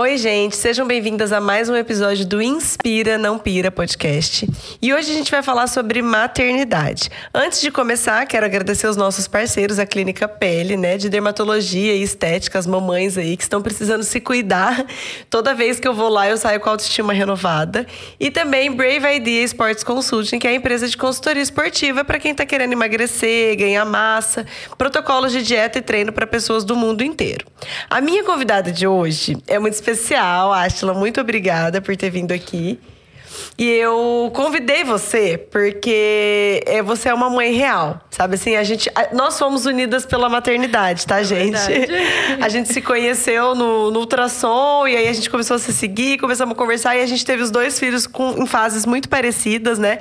Oi, gente, sejam bem-vindas a mais um episódio do Inspira Não Pira podcast. E hoje a gente vai falar sobre maternidade. Antes de começar, quero agradecer os nossos parceiros, a Clínica Pele, né, de dermatologia e estética, as mamães aí que estão precisando se cuidar. Toda vez que eu vou lá, eu saio com a autoestima renovada. E também Brave Idea Sports Consulting, que é a empresa de consultoria esportiva para quem está querendo emagrecer, ganhar massa, protocolos de dieta e treino para pessoas do mundo inteiro. A minha convidada de hoje é especial especial, Ashla. Muito obrigada por ter vindo aqui. E eu convidei você porque é, você é uma mãe real, sabe assim? A gente, nós fomos unidas pela maternidade, tá, é gente? a gente se conheceu no, no, ultrassom e aí a gente começou a se seguir, começamos a conversar e a gente teve os dois filhos com, em fases muito parecidas, né?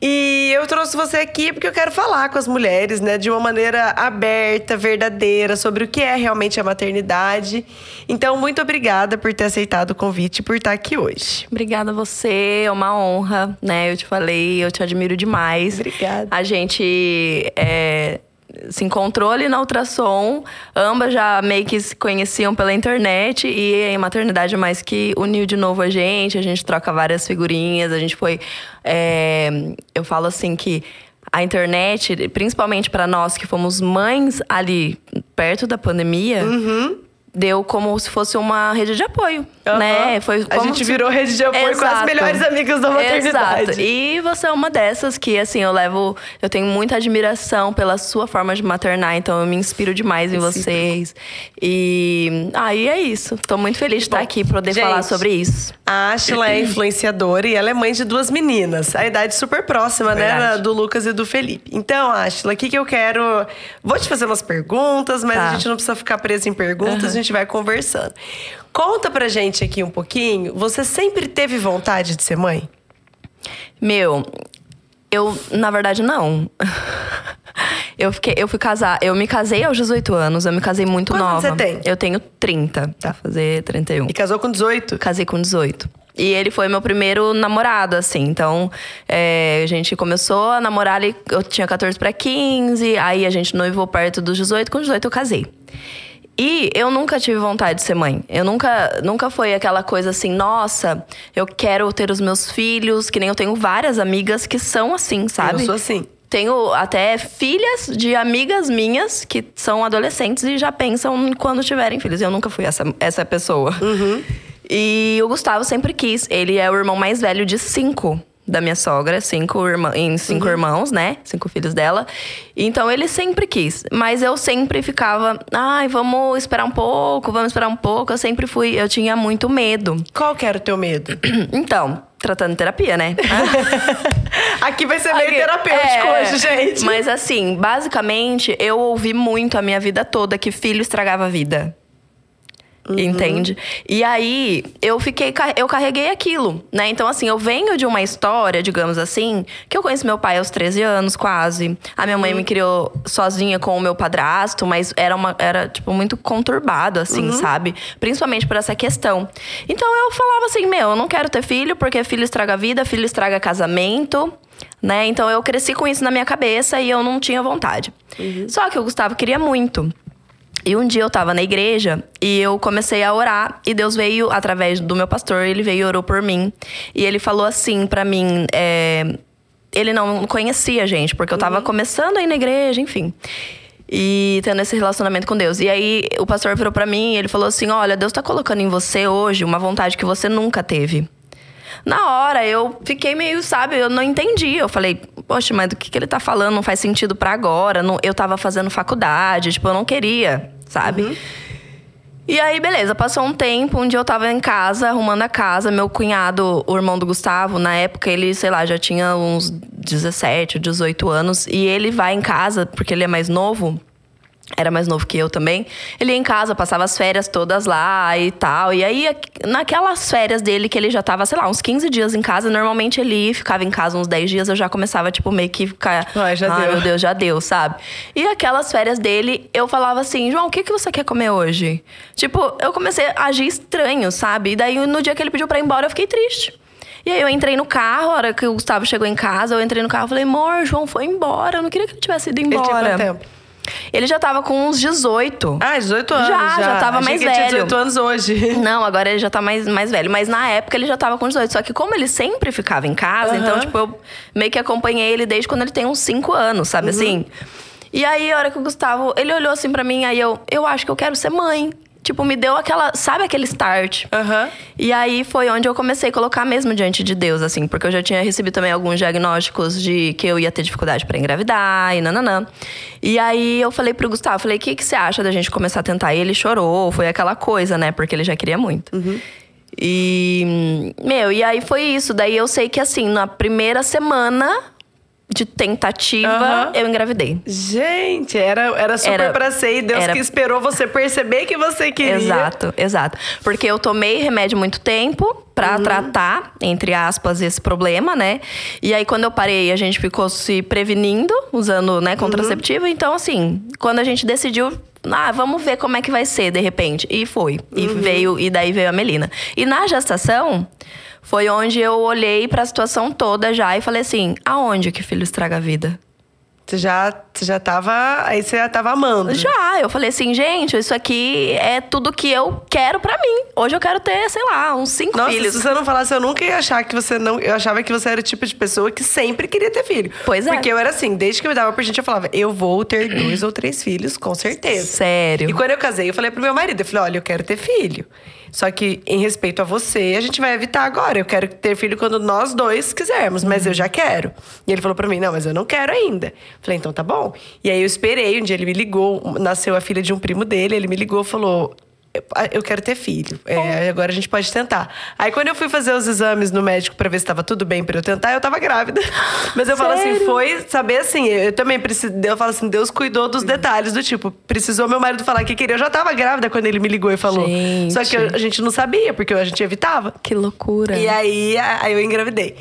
E eu trouxe você aqui porque eu quero falar com as mulheres, né, de uma maneira aberta, verdadeira, sobre o que é realmente a maternidade. Então, muito obrigada por ter aceitado o convite e por estar aqui hoje. Obrigada a você, é uma honra, né? Eu te falei, eu te admiro demais. Obrigada. A gente é, se encontrou ali na ultrassom, ambas já meio que se conheciam pela internet e a maternidade mais que uniu de novo a gente, a gente troca várias figurinhas, a gente foi. É, eu falo assim que a internet, principalmente para nós que fomos mães ali perto da pandemia, uhum deu como se fosse uma rede de apoio, uhum. né? Foi a gente se... virou rede de apoio Exato. com as melhores amigas da maternidade. Exato. E você é uma dessas que, assim, eu levo... Eu tenho muita admiração pela sua forma de maternar, então eu me inspiro demais em vocês. E aí é isso. Tô muito feliz de estar aqui pra poder gente, falar sobre isso. A Ashla é influenciadora e ela é mãe de duas meninas. A idade super próxima, né, Verdade. né? Do Lucas e do Felipe. Então, Ashla, o que, que eu quero... Vou te fazer umas perguntas, mas tá. a gente não precisa ficar preso em perguntas. Uhum gente vai conversando. Conta pra gente aqui um pouquinho. Você sempre teve vontade de ser mãe? Meu, eu, na verdade, não. Eu, fiquei, eu fui casar, eu me casei aos 18 anos, eu me casei muito Quanto nova. você tem? Eu tenho 30, tá fazer 31. E casou com 18? Casei com 18. E ele foi meu primeiro namorado, assim. Então, é, a gente começou a namorar ali, eu tinha 14 para 15, aí a gente noivou perto dos 18, com 18 eu casei. E eu nunca tive vontade de ser mãe. Eu nunca, nunca foi aquela coisa assim, nossa, eu quero ter os meus filhos, que nem eu tenho várias amigas que são assim, sabe? Eu sou assim. Tenho até filhas de amigas minhas que são adolescentes e já pensam quando tiverem filhos. Eu nunca fui essa, essa pessoa. Uhum. E o Gustavo sempre quis. Ele é o irmão mais velho de cinco da minha sogra, cinco, irmã, em cinco uhum. irmãos, né? Cinco filhos dela. Então ele sempre quis. Mas eu sempre ficava, ai, vamos esperar um pouco, vamos esperar um pouco. Eu sempre fui, eu tinha muito medo. Qual que era o teu medo? então, tratando terapia, né? Aqui vai ser meio Aqui, terapêutico é, hoje, gente. Mas assim, basicamente, eu ouvi muito a minha vida toda que filho estragava a vida. Uhum. Entende? E aí, eu fiquei, eu carreguei aquilo, né? Então, assim, eu venho de uma história, digamos assim, que eu conheci meu pai aos 13 anos, quase. A minha mãe uhum. me criou sozinha com o meu padrasto, mas era uma, era, tipo, muito conturbado, assim, uhum. sabe? Principalmente por essa questão. Então eu falava assim, meu, eu não quero ter filho, porque filho estraga vida, filho estraga casamento. Né? Então eu cresci com isso na minha cabeça e eu não tinha vontade. Uhum. Só que o Gustavo queria muito. E um dia eu tava na igreja e eu comecei a orar e Deus veio através do meu pastor, ele veio e orou por mim. E ele falou assim para mim, é, ele não conhecia a gente, porque eu tava uhum. começando aí na igreja, enfim. E tendo esse relacionamento com Deus. E aí o pastor virou para mim e ele falou assim: "Olha, Deus tá colocando em você hoje uma vontade que você nunca teve". Na hora eu fiquei meio, sabe, eu não entendi. Eu falei, poxa, mas do que, que ele tá falando não faz sentido para agora. Não, eu tava fazendo faculdade, tipo, eu não queria sabe? Uhum. E aí, beleza, passou um tempo, um dia eu tava em casa, arrumando a casa, meu cunhado, o irmão do Gustavo, na época ele, sei lá, já tinha uns 17, 18 anos, e ele vai em casa, porque ele é mais novo, era mais novo que eu também. Ele ia em casa, passava as férias todas lá e tal. E aí, naquelas férias dele, que ele já tava, sei lá, uns 15 dias em casa, normalmente ele ficava em casa uns 10 dias, eu já começava, tipo, meio que ficar. Ai, já Ai, deu. meu Deus, já deu, sabe? E aquelas férias dele, eu falava assim, João, o que, que você quer comer hoje? Tipo, eu comecei a agir estranho, sabe? E daí, no dia que ele pediu pra ir embora, eu fiquei triste. E aí eu entrei no carro, a hora que o Gustavo chegou em casa, eu entrei no carro e falei, amor, João foi embora. Eu não queria que ele tivesse ido embora. Ele tinha quanto tempo? Ele já tava com uns 18. Ah, 18 anos. Já, Já, já tava Achei mais que ele tinha velho. 18 anos hoje. Não, agora ele já tá mais, mais velho. Mas na época ele já tava com 18. Só que como ele sempre ficava em casa, Aham. então, tipo, eu meio que acompanhei ele desde quando ele tem uns 5 anos, sabe assim? E aí, a hora que o Gustavo, ele olhou assim pra mim, aí eu, eu acho que eu quero ser mãe. Tipo, me deu aquela, sabe aquele start? Aham. E aí foi onde eu comecei a colocar mesmo diante de Deus, assim, porque eu já tinha recebido também alguns diagnósticos de que eu ia ter dificuldade pra engravidar e nananã. E aí eu falei pro Gustavo, falei, o que, que você acha da gente começar a tentar? E ele chorou, foi aquela coisa, né? Porque ele já queria muito. E, meu, e aí foi isso. Daí eu sei que, assim, na primeira semana de tentativa, Aham. eu engravidei. Gente, era, era super Era- pra ser e Deus era- que esperou você perceber que você queria. Exato, exato. Porque eu tomei remédio muito tempo pra tratar, entre aspas, esse problema, né? E aí, quando eu parei, a gente ficou se prevenindo, usando, né, contraceptivo. Então, assim, quando a gente decidiu. Ah, vamos ver como é que vai ser, de repente. E foi. E veio, e daí veio a Melina. E na gestação, foi onde eu olhei pra situação toda já e falei assim: aonde que filho estraga a vida? Você já, você já tava. Aí você já tava amando. Já, eu falei assim, gente, isso aqui é tudo que eu quero pra mim. Hoje eu quero ter, sei lá, uns cinco Nossa, filhos. se você não falasse, eu nunca ia achar que você não. Eu achava que você era o tipo de pessoa que sempre queria ter filho. Pois é. Porque eu era assim, desde que eu me dava por gente, eu falava, eu vou ter dois ou três filhos, com certeza. Sério. E quando eu casei, eu falei pro meu marido, eu falei, olha, eu quero ter filho. Só que, em respeito a você, a gente vai evitar agora. Eu quero ter filho quando nós dois quisermos, mas eu já quero. E ele falou pra mim, não, mas eu não quero ainda. Falei, então tá bom. E aí eu esperei, um dia ele me ligou, nasceu a filha de um primo dele, ele me ligou falou. Eu quero ter filho. É, agora a gente pode tentar. Aí quando eu fui fazer os exames no médico pra ver se estava tudo bem pra eu tentar, eu tava grávida. Mas eu falo assim, Sério? foi saber assim, eu também preciso, eu falo assim, Deus cuidou dos detalhes do tipo, precisou meu marido falar que queria, eu já tava grávida quando ele me ligou e falou. Gente. Só que a gente não sabia, porque a gente evitava. Que loucura. E aí, aí eu engravidei.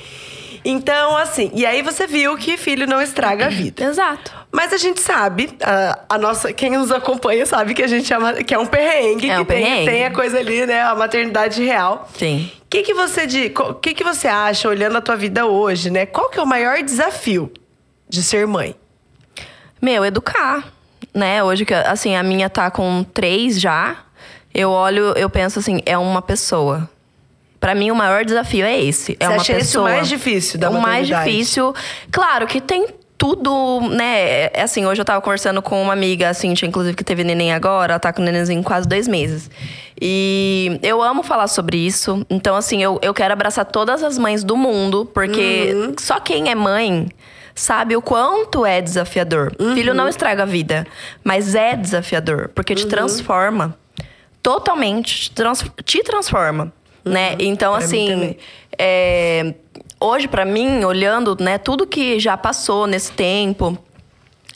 Então, assim, e aí você viu que filho não estraga a vida. Exato. Mas a gente sabe, a, a nossa, quem nos acompanha sabe que a gente chama, que é um perrengue, É que um tem, perrengue. tem a coisa ali, né? A maternidade real. Sim. O que, que você de, o que, que você acha olhando a tua vida hoje, né? Qual que é o maior desafio de ser mãe? Meu, educar. Né? Hoje, que assim, a minha tá com três já. Eu olho, eu penso assim, é uma pessoa. Pra mim, o maior desafio é esse. É Você uma acha esse o pessoa. mais difícil da O mais difícil. Claro que tem tudo, né? É assim, hoje eu tava conversando com uma amiga, a Cintia, inclusive, que teve neném agora. Ela tá com nenenzinho quase dois meses. E eu amo falar sobre isso. Então, assim, eu, eu quero abraçar todas as mães do mundo, porque Uhum. só quem é mãe sabe o quanto é desafiador. Filho Uhum. não estraga a vida, mas é desafiador, porque te transforma totalmente, te, trans- te transforma, né? Então, Pra assim, é, hoje pra mim, olhando, né, tudo que já passou nesse tempo,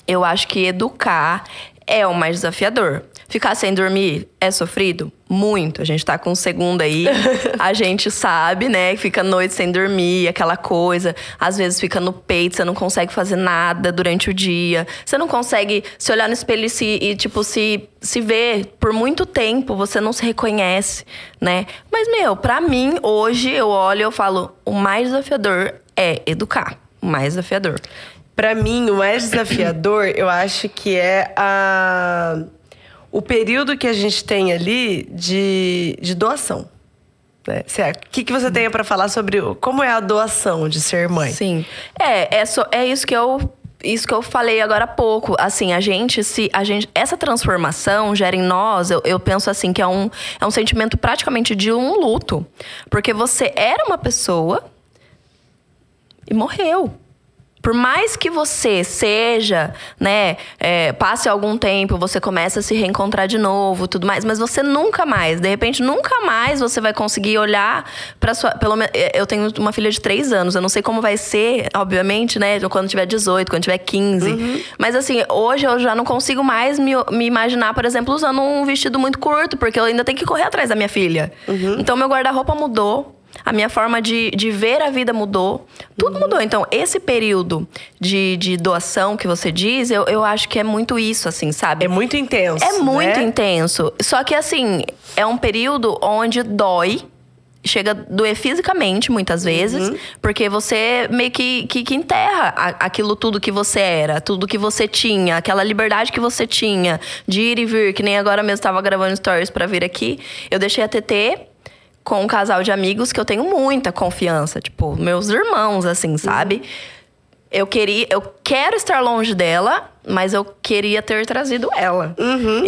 eu acho que educar é o mais desafiador. Ficar sem dormir é sofrido? Muito. A gente tá com um segundo aí. a gente sabe, né? Fica noite sem dormir, aquela coisa. Às vezes fica no peito, você não consegue fazer nada durante o dia. Você não consegue se olhar no espelho e, se, e, tipo, se, se ver por muito tempo, você não se reconhece, né? Mas, meu, pra mim, hoje eu olho e eu falo: o mais desafiador é educar. O mais desafiador. Pra mim, o mais desafiador, eu acho que é a, o período que a gente tem ali de, de doação. Né? O que, que você tem pra falar sobre como é a doação de ser mãe? Sim. É, é, só, é isso que eu. Isso que eu falei agora há pouco. Assim, a gente se. A gente, essa transformação gera em nós, eu, eu penso assim, que é um, é um sentimento praticamente de um luto. Porque você era uma pessoa e morreu. Por mais que você seja, né, é, passe algum tempo, você começa a se reencontrar de novo, tudo mais, mas você nunca mais, de repente, nunca mais você vai conseguir olhar para sua. Pelo menos, eu tenho uma filha de três anos, eu não sei como vai ser, obviamente, né, quando tiver 18, quando tiver 15. Mas assim, hoje eu já não consigo mais me, me imaginar, por exemplo, usando um vestido muito curto, porque eu ainda tenho que correr atrás da minha filha. Então, meu guarda-roupa mudou. A minha forma de, de ver a vida mudou. Tudo mudou. Então, esse período de, de doação que você diz, eu, eu acho que é muito isso, assim, sabe? É muito intenso. É muito né? intenso. Só que, assim, é um período onde dói. chega a doer fisicamente, muitas vezes, porque você meio que, que, que enterra aquilo tudo que você era, tudo que você tinha, aquela liberdade que você tinha de ir e vir, que nem agora mesmo estava gravando stories pra vir aqui. Eu deixei a TT com um casal de amigos que eu tenho muita confiança, tipo, meus irmãos, assim, sabe? Eu queria, eu quero estar longe dela, mas eu queria ter trazido ela.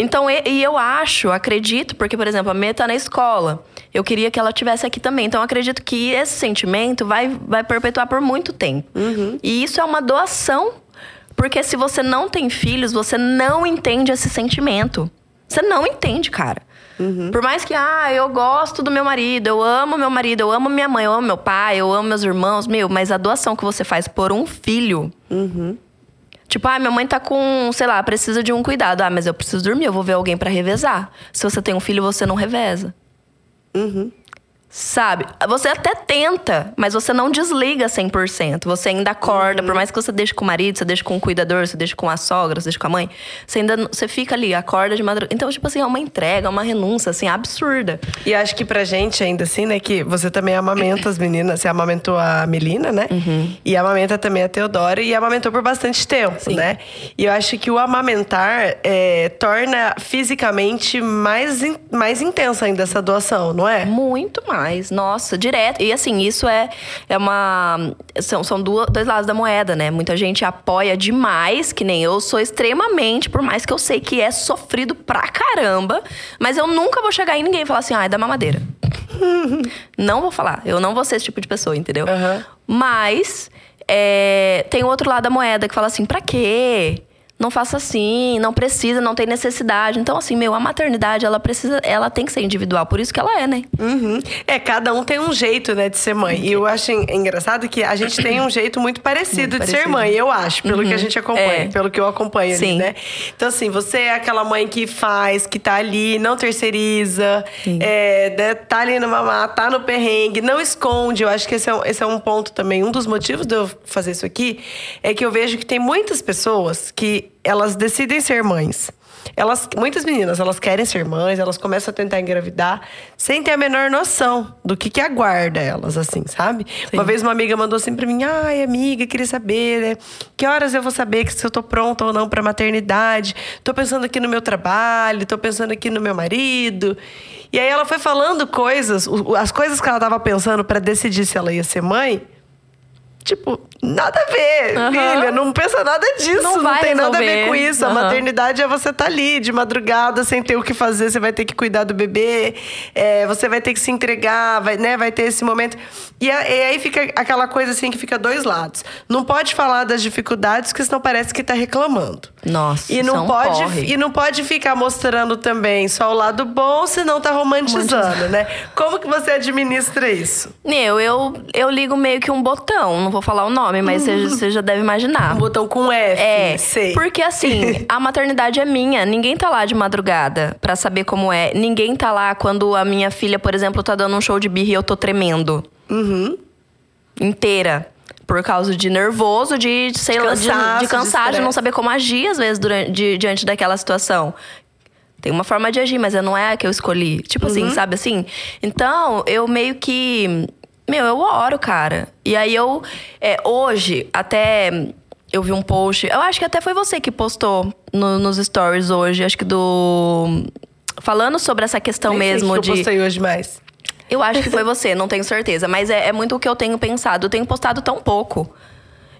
Então, e, e eu acho, acredito, porque, por exemplo, a Mê tá na escola. Eu queria que ela tivesse aqui também. Então, eu acredito que esse sentimento vai, vai perpetuar por muito tempo. E isso é uma doação. Porque se você não tem filhos, você não entende esse sentimento. Você não entende, cara. Por mais que, ah, eu gosto do meu marido, eu amo meu marido, eu amo minha mãe, eu amo meu pai, eu amo meus irmãos, meu, mas a doação que você faz por um filho. Tipo, ah, minha mãe tá com, sei lá, precisa de um cuidado. Ah, mas eu preciso dormir, eu vou ver alguém pra revezar. Se você tem um filho, você não reveza. Sabe? Você até tenta, mas você não desliga 100%. Você ainda acorda, por mais que você deixe com o marido, você deixe com o cuidador, você deixe com a sogra, você deixe com a mãe, você ainda você fica ali, acorda de madrugada. Então, tipo assim, é uma entrega, é uma renúncia assim absurda. E acho que pra gente ainda assim, né, que você também amamenta as meninas, você amamentou a Melina, né? E amamenta também a Teodora e amamentou por bastante tempo, né? E eu acho que o amamentar é, torna fisicamente mais, mais intensa ainda essa doação, não é? Muito mais. Nossa, direto. E assim, isso é, é uma. São, são duas, dois lados da moeda, né? Muita gente apoia demais, que nem eu sou extremamente, por mais que eu sei que é sofrido pra caramba, mas eu nunca vou chegar em ninguém e falar assim, ah, é da mamadeira. não vou falar. Eu não vou ser esse tipo de pessoa, entendeu? Aham. Mas é, tem o outro lado da moeda que fala assim, pra quê? Não faça assim, não precisa, não tem necessidade. Então, assim, meu, a maternidade, ela precisa, ela tem que ser individual, por isso que ela é, né? Uhum. É, cada um tem um jeito, né, de ser mãe. E eu acho en- engraçado que a gente tem um jeito muito parecido Muito de ser parecido. mãe, eu acho, pelo que a gente acompanha, É. pelo que eu acompanho ali, Sim. né? Então, assim, você é aquela mãe que faz, que tá ali, não terceiriza, é, né, tá ali no mamá, tá no perrengue, não esconde. Eu acho que esse é, um, esse é um ponto também. Um dos motivos de eu fazer isso aqui é que eu vejo que tem muitas pessoas que elas decidem ser mães. Elas, muitas meninas, elas querem ser mães, elas começam a tentar engravidar sem ter a menor noção do que, que aguarda elas, assim, sabe? Uma vez uma amiga mandou assim pra mim: ai, amiga, queria saber, né? Que horas eu vou saber que se eu tô pronta ou não pra maternidade? Tô pensando aqui no meu trabalho, tô pensando aqui no meu marido. E aí ela foi falando coisas, as coisas que ela tava pensando pra decidir se ela ia ser mãe. Tipo, nada a ver, Aham. filha. Não pensa nada disso. Não Não, tem nada a ver resolver. com isso. A Aham. maternidade é você estar ali de madrugada, sem ter o que fazer. Você vai ter que cuidar do bebê. é, você vai ter que se entregar, vai, né? Vai ter esse momento. E, a- e aí fica aquela coisa assim que fica dois lados. Não pode falar das dificuldades, porque senão parece que tá reclamando. Nossa, E é não, um pode, e não pode ficar mostrando também só o lado bom, senão tá romantizando, né? Como que você administra isso? Meu, eu, eu ligo meio que um botão, não vou falar o nome, mas você, você já deve imaginar. Um botão com F, É, sei. porque assim, a maternidade é minha. Ninguém tá lá de madrugada pra saber como é. Ninguém tá lá quando a minha filha, por exemplo, tá dando um show de birra e eu tô tremendo. Uhum. Inteira. Por causa de nervoso, de, sei lá, de, cansaço, de de cansar, de, não saber como agir, às vezes, durante, de- diante daquela situação. Tem uma forma de agir, mas não é a que eu escolhi. Tipo assim, sabe assim? Então, eu meio que. Meu, eu oro, cara. E aí eu. é, hoje, até. Eu vi um post. Eu acho que até foi você que postou no- nos stories hoje, acho que do. Falando sobre essa questão Nem sei mesmo o que de. eu postei hoje mais. Eu acho que foi você, não tenho certeza. Mas é, é muito o que eu tenho pensado. Eu tenho postado tão pouco.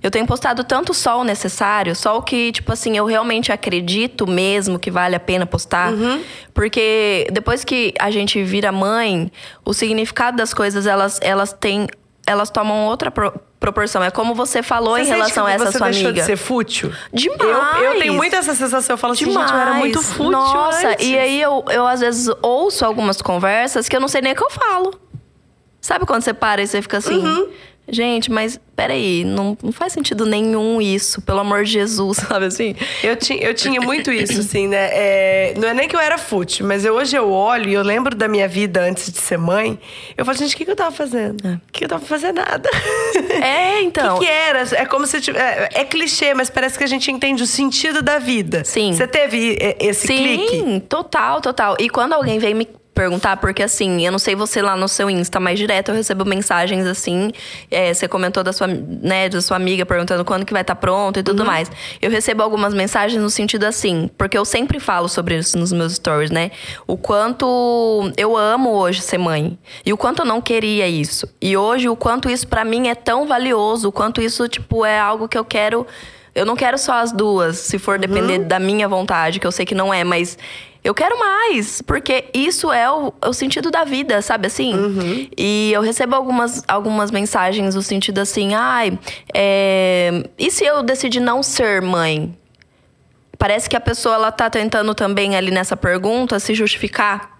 Eu tenho postado tanto só o necessário, só o que, tipo assim, eu realmente acredito mesmo que vale a pena postar. Porque depois que a gente vira mãe, o significado das coisas, elas, elas têm. Elas tomam outra pro- proporção. É como você falou em Você sente relação a essa você sua deixou amiga. de ser fútil? Demais! Eu, eu tenho muito essa sensação. Eu falo assim, gente, eu era muito Demais. fútil Nossa, antes. e aí eu, eu às vezes ouço algumas conversas que eu não sei nem o que eu falo. Sabe quando você para e você fica assim? Uhum. Gente, mas peraí, não, não faz sentido nenhum isso, pelo amor de Jesus, sabe assim? Eu, ti, eu tinha muito isso, assim, né? É, não é nem que eu era fútil, mas eu, hoje eu olho e eu lembro da minha vida antes de ser mãe. Eu falo, gente, o que, que eu tava fazendo? O que, que eu tava fazendo? Nada. É, então. O que, que era? É como se. É, é clichê, mas parece que a gente entende o sentido da vida. Sim. Você teve é, esse Sim, clique? total, total. E quando alguém vem me perguntar, porque assim, eu não sei você lá no seu Insta, mas direto eu recebo mensagens assim. é, você comentou da sua, né, da sua amiga perguntando quando que vai estar pronto e tudo mais. Eu recebo algumas mensagens no sentido assim, porque eu sempre falo sobre isso nos meus stories, né? O quanto eu amo hoje ser mãe. E o quanto eu não queria isso. E hoje, o quanto isso pra mim é tão valioso, o quanto isso, tipo, é algo que eu quero. Eu não quero só as duas, se for depender da minha vontade, que eu sei que não é, mas eu quero mais, porque isso é o, o sentido da vida, sabe assim? E eu recebo algumas, algumas mensagens no sentido assim, ai, é, e se eu decidir não ser mãe? Parece que a pessoa ela tá tentando também ali nessa pergunta se justificar.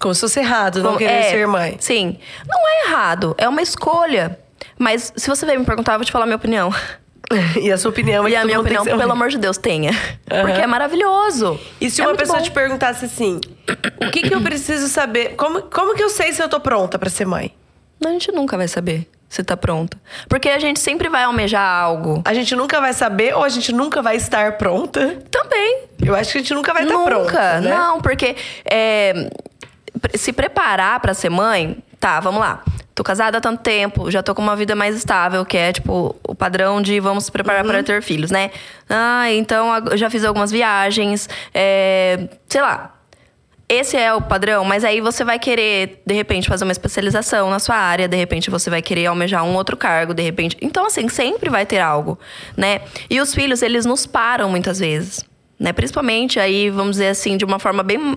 Como se fosse errado não Como- querer é, ser mãe. Sim. Não é errado, é uma escolha. Mas se você veio me perguntar, eu vou te falar a minha opinião. E a sua opinião é e a minha opinião, ser pelo amor de Deus, tenha. Aham. Porque é maravilhoso. E se É uma pessoa bom. te perguntasse assim, o que, que eu preciso saber? Como, como que eu sei se eu tô pronta pra ser mãe? A gente nunca vai saber se tá pronta. Porque a gente sempre vai almejar algo. A gente nunca vai saber ou a gente nunca vai estar pronta? Também. Eu acho que a gente nunca vai estar nunca. pronta, né? Não, porque é, se preparar pra ser mãe, tá, vamos lá. Tô casada há tanto tempo, já tô com uma vida mais estável, que é tipo o padrão de vamos se preparar Uhum. para ter filhos, né? Ah, então eu já fiz algumas viagens, é, sei lá. Esse é o padrão, mas aí você vai querer, de repente, fazer uma especialização na sua área, de repente você vai querer almejar um outro cargo, de repente. Então, assim, sempre vai ter algo, né? E os filhos, eles nos param muitas vezes, né? Principalmente aí, vamos dizer assim, de uma forma bem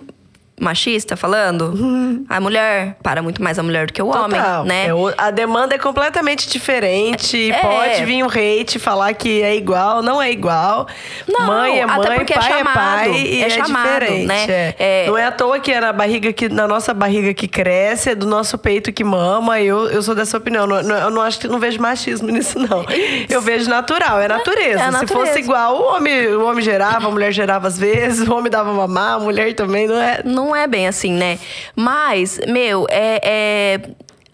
machista falando, a mulher para muito mais a mulher do que o homem, Total. né? É, o- a demanda é completamente diferente. É. Pode vir um hate falar que é igual, não é igual. Não, mãe é mãe, é pai é, chamado, pai e é é, chamado, diferente. né? é. É. Não é à toa que é na barriga que na nossa barriga que cresce, é do nosso peito que mama. Eu, eu sou dessa opinião. Não- eu não acho que não vejo machismo nisso não. Eu vejo natural, é natureza. É a Se natureza. fosse igual, o homem, o homem gerava, a mulher gerava às vezes, o homem dava mamar, a mulher também, não é? Não é bem assim, né? Mas, meu, é, é-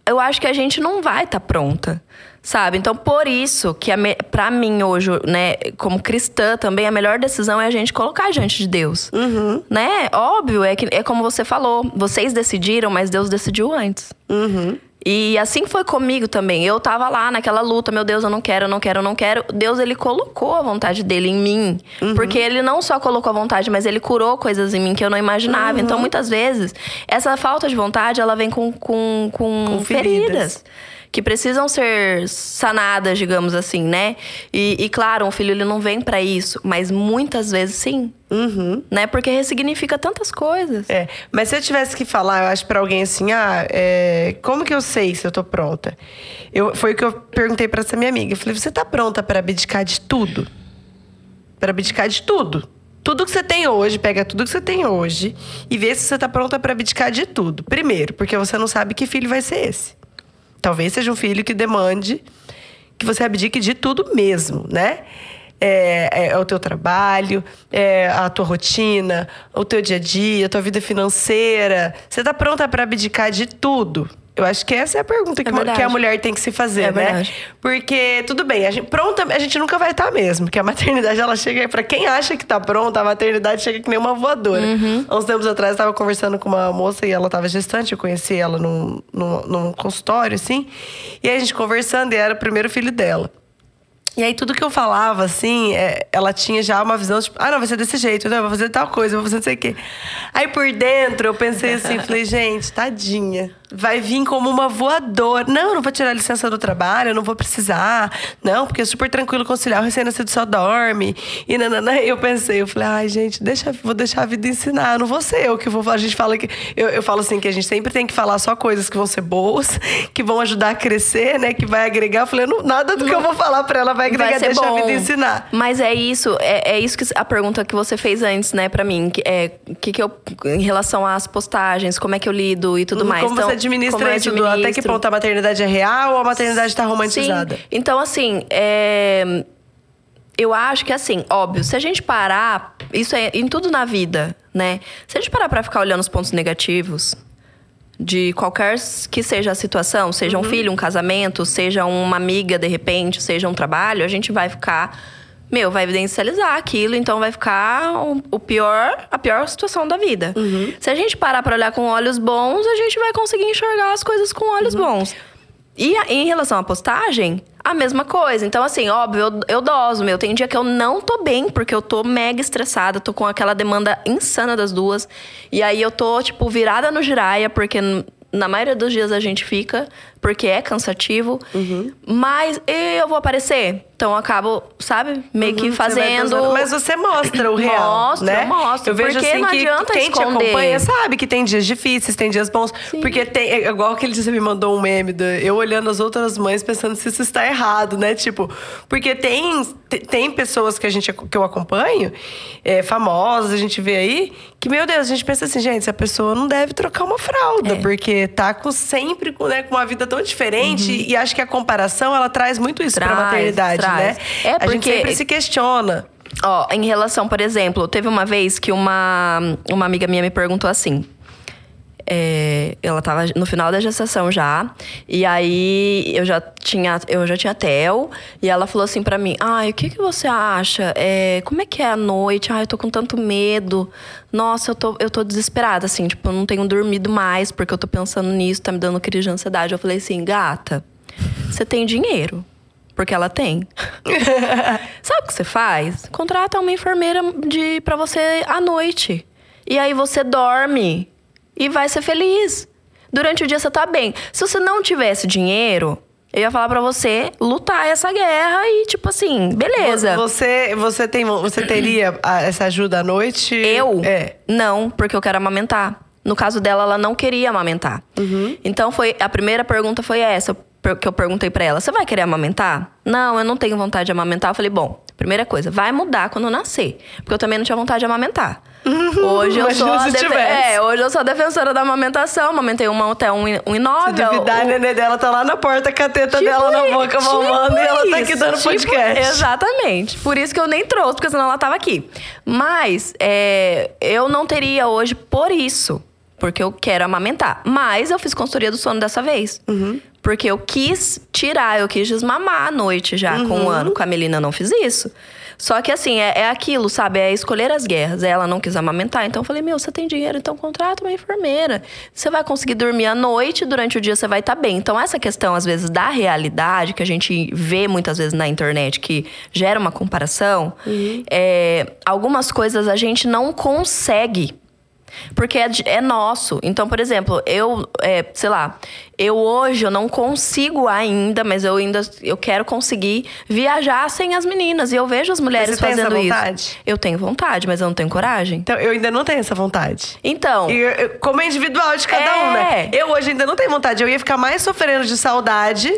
eu acho que a gente não vai estar pronta. Sabe? Então, por isso que a me, pra mim hoje, né, como cristã também, a melhor decisão é a gente colocar diante de Deus. Uhum. Né? Óbvio, é, que, é como você falou. Vocês decidiram, mas Deus decidiu antes. Uhum. E assim foi comigo também. Eu tava lá naquela luta, meu Deus, eu não quero, eu não quero, eu não quero. Deus, ele colocou a vontade dele em mim. Porque ele não só colocou a vontade, mas ele curou coisas em mim que eu não imaginava. Então, muitas vezes, essa falta de vontade, ela vem com, com, com, Com feridas. feridas. Que precisam ser sanadas, digamos assim, né? E, e, claro, um filho ele não vem pra isso, mas muitas vezes sim. Uhum. Né? Porque ressignifica tantas coisas. É, mas se eu tivesse que falar, eu acho pra alguém assim, ah, é, como que eu sei se eu tô pronta? Eu, foi o que eu perguntei pra essa minha amiga. Eu falei, você tá pronta pra abdicar de tudo? Pra abdicar de tudo. Tudo que você tem hoje, pega tudo que você tem hoje e vê se você tá pronta pra abdicar de tudo. Primeiro, porque você não sabe que filho vai ser esse. Talvez seja um filho que demande que você abdique de tudo mesmo, né? É, é- é o teu trabalho, é a tua rotina, o teu dia a dia, a tua vida financeira. Você tá pronta para abdicar de tudo? Eu acho que essa é a pergunta que, É que a mulher tem que se fazer, É né? verdade. Porque, tudo bem, a gente, pronta a gente nunca vai estar mesmo. Porque a maternidade, ela chega... Pra quem acha que tá pronta, a maternidade chega que nem uma voadora. Uhum. Há uns tempos atrás, eu tava conversando com uma moça e ela tava gestante. Eu conheci ela num, num, num consultório, assim. E aí, a gente conversando, e era o primeiro filho dela. E aí, tudo que eu falava, assim, é, ela tinha já uma visão, tipo, ah, não, vai ser desse jeito, não, vou fazer tal coisa, vou fazer não sei o quê. Aí, por dentro, eu pensei assim, falei, gente, tadinha. Vai vir como uma voadora. Não, eu não vou tirar a licença do trabalho, eu não vou precisar. Não, porque é super tranquilo conciliar, o recém-nascido só dorme. E nananã. E eu pensei, eu falei, ai, gente, deixa, vou deixar a vida ensinar. Não vou ser eu que vou falar. A gente fala que. Eu, eu falo assim, que a gente sempre tem que falar só coisas que vão ser boas, que vão ajudar a crescer, né? Que vai agregar. Eu falei, não, nada do que eu vou falar pra ela vai agregar, Vai deixa bom. a vida ensinar. Mas é isso, é, é isso que a pergunta que você fez antes, né, pra mim. Que é que, que eu, em relação às postagens, como é que eu lido e tudo mais. Como Então, administra como isso? do- Até que ponto a maternidade é real ou a maternidade tá romantizada? Sim. Então, assim, é, eu acho que, assim, óbvio, se a gente parar, isso é em tudo na vida, né? Se a gente parar pra ficar olhando os pontos negativos de qualquer que seja a situação, seja Uhum. um filho, um casamento, seja uma amiga, de repente, seja um trabalho, a gente vai ficar meu, vai evidencializar aquilo, então vai ficar o, o pior, a pior situação da vida. Uhum. Se a gente parar pra olhar com olhos bons, a gente vai conseguir enxergar as coisas com olhos Uhum. bons. E a- em relação à postagem, a mesma coisa. Então, assim, óbvio, eu, eu doso, meu. Tem dia que eu não tô bem, porque eu tô mega estressada, tô com aquela demanda insana das duas. E aí eu tô, tipo, virada no giraia, porque na maioria dos dias a gente fica, porque é cansativo. Uhum. Mas eu vou aparecer. Então eu acabo, sabe, meio que Uhum, Você vai fazendo. dosando. Mas você mostra o real, Mostro, né? mostro, Eu vejo porque assim não que quem esconder. te acompanha sabe que tem dias difíceis, tem dias bons. Porque tem, é igual aquele dia que você me mandou um meme, do, eu olhando as outras mães pensando se isso está errado, né? Tipo, porque tem, te- tem pessoas que, a gente, que eu acompanho, é, famosas, a gente vê aí, que, meu Deus, a gente pensa assim, gente, essa pessoa não deve trocar uma fralda, É. porque tá com, sempre com, né, com uma vida tão diferente. E acho que a comparação, ela traz muito isso pra Uhum. Traz, maternidade, traz. né? É a gente porque- sempre se questiona. Ó, em relação, por exemplo, teve uma vez que uma, uma amiga minha me perguntou assim. É, ela tava no final da gestação já. E aí eu já tinha, eu já tinha TEL. E ela falou assim pra mim: Ai, o que, que você acha? É, como é que é a noite? Ai, eu tô com tanto medo. Nossa, eu tô, eu tô desesperada, assim, tipo, eu não tenho dormido mais porque eu tô pensando nisso, tá me dando crise de ansiedade. Eu falei assim, gata, você tem dinheiro. Porque ela tem. Sabe o que você faz? Contrata uma enfermeira de para você à noite. E aí você dorme e vai ser feliz. Durante o dia você tá bem. Se você não tivesse dinheiro, eu ia falar pra você lutar essa guerra e tipo assim, beleza. Você, você, tem, você teria essa ajuda à noite? Eu? É. Não, porque eu quero amamentar. No caso dela, ela não queria amamentar. Uhum. Então foi a primeira pergunta foi essa que eu perguntei pra ela: "Você vai querer amamentar?" "Não, eu não tenho vontade de amamentar." Eu falei: "Bom, primeira coisa, vai mudar quando nascer, porque eu também não tinha vontade de amamentar." Hoje eu sou a se é, hoje eu sou a defensora da amamentação, amamentei uma até um, um Se inóvel. duvidar, a o- nenê dela tá lá na porta com a teta Tipo dela na boca, tipo mamando, e ela tá aqui dando tipo- podcast. Exatamente. Por isso que eu nem trouxe, porque senão ela tava aqui. Mas é, eu não teria hoje por isso. Porque eu quero amamentar. Mas eu fiz consultoria do sono dessa vez. Uhum. Porque eu quis tirar, eu quis desmamar à noite já. Com Uhum. um ano, com a Melina eu não fiz isso. Só que assim, é, é aquilo, sabe? É escolher as guerras. Ela não quis amamentar, então eu falei: Meu, você tem dinheiro, então contrata uma enfermeira. Você vai conseguir dormir à noite, durante o dia você vai estar bem. Então, essa questão, às vezes, da realidade, que a gente vê muitas vezes na internet, que gera uma comparação, é, algumas coisas a gente não consegue. Porque é, é nosso. Então, por exemplo, eu, é, sei lá, eu hoje eu não consigo ainda, mas eu ainda eu quero conseguir viajar sem as meninas. E eu vejo as mulheres você tem essa fazendo isso. vontade? Eu tenho vontade, mas eu não tenho coragem. Então, eu ainda não tenho essa vontade. Então, eu- eu- como é individual de cada um, né? É. Eu hoje ainda não tenho vontade. Eu ia ficar mais sofrendo de saudade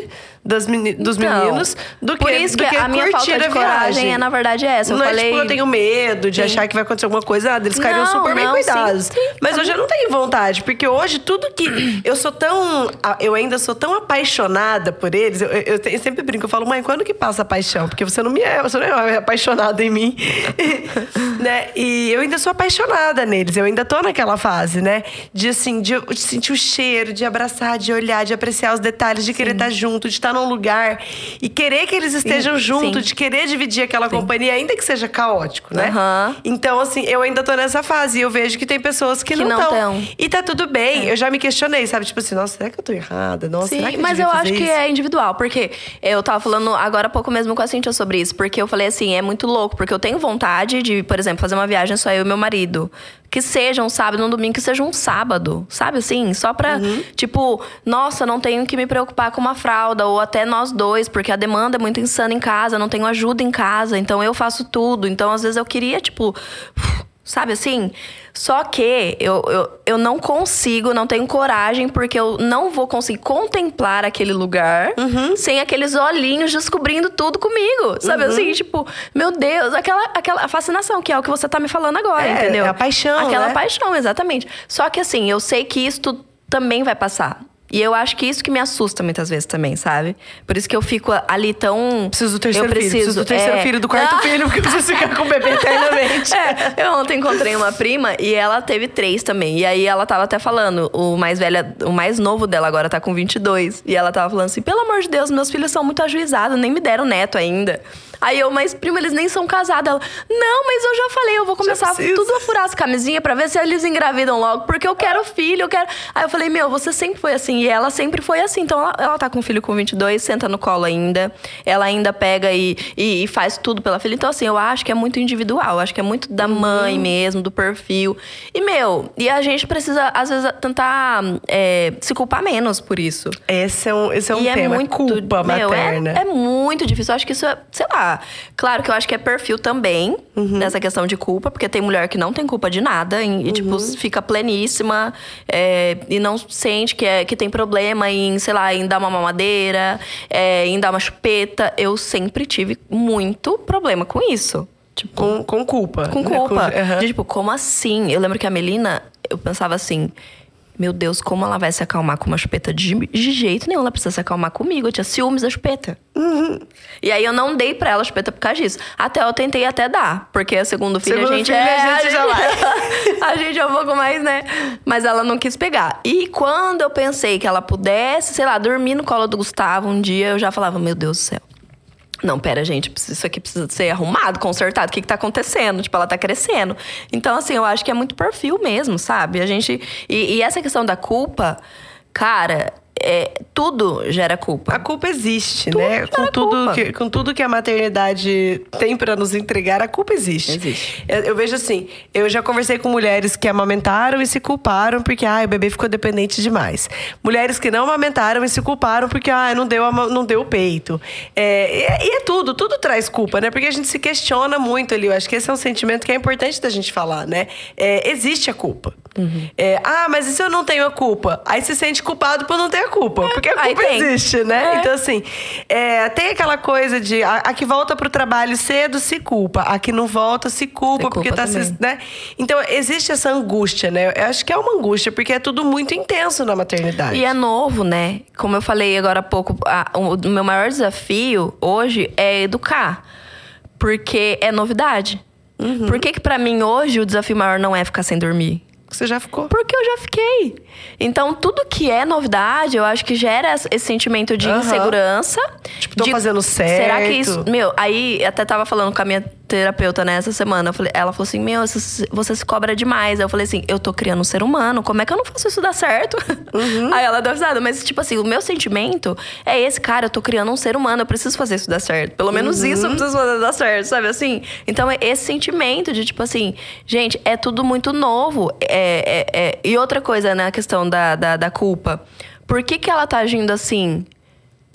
das meni- dos Então, meninos do que por isso do que, a minha falta de coragem viagem. é, na verdade, essa. Eu não falei... é tipo, eu tenho medo de Sim. achar que vai acontecer alguma coisa. Nada, eles Não, super bem não, cuidados. sim, sim, Mas tá hoje eu não tenho vontade, porque hoje tudo que. Eu sou tão. Eu ainda sou tão apaixonada por eles. Eu, eu, eu sempre brinco, eu falo, mãe, quando que passa a paixão? Porque você não me é, você não é apaixonada em mim. né? E eu ainda sou apaixonada neles. Eu ainda tô naquela fase, né? De assim, de, de sentir o cheiro, de abraçar, de olhar, de apreciar os detalhes, de querer estar junto, de estar num lugar e querer que eles estejam Sim. juntos, de querer dividir aquela companhia, ainda que seja caótico, né? Aham. Então, assim, eu ainda tô nessa fase e eu vejo que tem pessoas que, Que não estão. tão. É. E tá tudo bem. Eu já me questionei, sabe? Tipo assim, nossa, será que eu tô errada? Nossa, será que Sim, eu mas eu acho que isso? é individual, porque eu tava falando agora há pouco mesmo com a Cintia sobre isso, porque eu falei assim, é muito louco, porque eu tenho vontade de, por exemplo, fazer uma viagem só eu e meu marido. Que seja um sábado, um domingo, que seja um sábado, sabe assim? Só pra, Uhum. tipo, nossa, não tenho que me preocupar com uma fralda, ou até nós dois, porque a demanda é muito insana em casa, não tenho ajuda em casa, então eu faço tudo. Então, às vezes, eu queria, tipo, Sabe assim? Só que eu, eu, eu não consigo, não tenho coragem, porque eu não vou conseguir contemplar aquele lugar Uhum. sem aqueles olhinhos descobrindo tudo comigo. Sabe Uhum. assim? Tipo, meu Deus, aquela, aquela fascinação, que é o que você tá me falando agora, É, entendeu? é a paixão, Aquela né? paixão, exatamente. Só que assim, eu sei que isso também vai passar. E eu acho que isso que me assusta muitas vezes também, sabe? Por isso que eu fico ali tão. Preciso do terceiro eu preciso, filho. Preciso do terceiro é. filho, do quarto Ah! filho, porque eu preciso ficar com o bebê eternamente. É, eu ontem encontrei uma prima e ela teve três também. E aí ela tava até falando, o mais velha, o mais novo dela agora tá com 22. E ela tava falando assim: pelo amor de Deus, meus filhos são muito ajuizados, nem me deram neto ainda. Aí eu, mas primo, eles nem são casados. Ela, não, mas eu já falei, eu vou começar tudo a furar as camisinhas pra ver se eles engravidam logo, porque eu quero filho, eu quero. Aí eu falei, meu, você sempre foi assim. E ela sempre foi assim. Então ela, ela tá com um filho com 22, senta no colo ainda. Ela ainda pega e, e, e faz tudo pela filha. Então, assim, eu acho que é muito individual. Acho que é muito da mãe uhum. mesmo, do perfil. E, meu, e a gente precisa, às vezes, tentar é, se culpar menos por isso. Esse é um, esse é um e é tema, é muito, culpa meu, é, materna. É, é muito difícil. Eu acho que isso é, sei lá. Claro que eu acho que é perfil também, uhum. nessa questão de culpa, porque tem mulher que não tem culpa de nada e, tipo, uhum. tipo, fica pleníssima é, e não sente que, é, que tem problema em, sei lá, em dar uma mamadeira, é, em dar uma chupeta. Eu sempre tive muito problema com isso. Tipo, com, com culpa. Com né? culpa. Com, uhum. de, tipo, como assim? Eu lembro que a Melina, eu pensava assim meu Deus, como ela vai se acalmar com uma chupeta? De, de jeito nenhum, ela precisa se acalmar comigo. Eu tinha ciúmes da chupeta. Uhum. E aí eu não dei pra ela a chupeta por causa disso. Até eu tentei até dar. Porque segundo filho segundo a gente filho, é. A gente, já vai. a gente é um pouco mais, né? Mas ela não quis pegar. E quando eu pensei que ela pudesse, sei lá, dormir no colo do Gustavo um dia, eu já falava, meu Deus do céu. Não, pera, gente, isso aqui precisa ser arrumado, consertado. O que, que tá acontecendo? Tipo, ela tá crescendo. Então, assim, eu acho que é muito perfil mesmo, sabe? A gente. E, e essa questão da culpa, cara, é, tudo gera culpa. A culpa existe, tudo né? Com tudo, que, com tudo que a maternidade tem para nos entregar, a culpa existe. Existe. Eu, eu, vejo assim, eu já conversei com mulheres que amamentaram e se culparam porque ah, o bebê ficou dependente demais. Mulheres que não amamentaram e se culparam porque ah, não deu, não deu o peito. É, e, e, é tudo, tudo traz culpa, né? Porque a gente se questiona muito ali. Eu acho que esse é um sentimento que é importante da gente falar, né? É, existe a culpa. Uhum. É, ah, mas e se eu não tenho a culpa? Aí se sente culpado por não ter a culpa. É, porque a culpa existe, né? É. Então, assim, é, tem aquela coisa de a, a, que volta pro trabalho cedo se culpa, a que não volta se culpa, porque tá se, né? Então, existe essa angústia, né? Eu acho que é uma angústia, porque é tudo muito intenso na maternidade. E é novo, né? Como eu falei agora há pouco, a, o, meu maior desafio hoje é educar. Porque é novidade. Uhum. Por que, que para mim hoje o desafio maior não é ficar sem dormir? Você já ficou? Porque eu já fiquei. Então, tudo que é novidade, eu acho que gera esse sentimento de uhum. insegurança. Tipo, tô de, fazendo certo. Será que isso. Meu, aí até tava falando com a minha terapeuta nessa semana. Falei, ela falou assim: Meu, você se cobra demais. Eu falei assim: Eu tô criando um ser humano, como é que eu não faço isso dar certo? Uhum. Aí ela deu risada. Mas, tipo assim, o meu sentimento é esse, cara, eu tô criando um ser humano, eu preciso fazer isso dar certo. Pelo menos uhum. isso eu preciso fazer dar certo, sabe assim? Então, é esse sentimento de, tipo assim, gente, é tudo muito novo. É, é, é... E outra coisa, né, a questão da, da, da culpa. Por que, que ela tá agindo assim?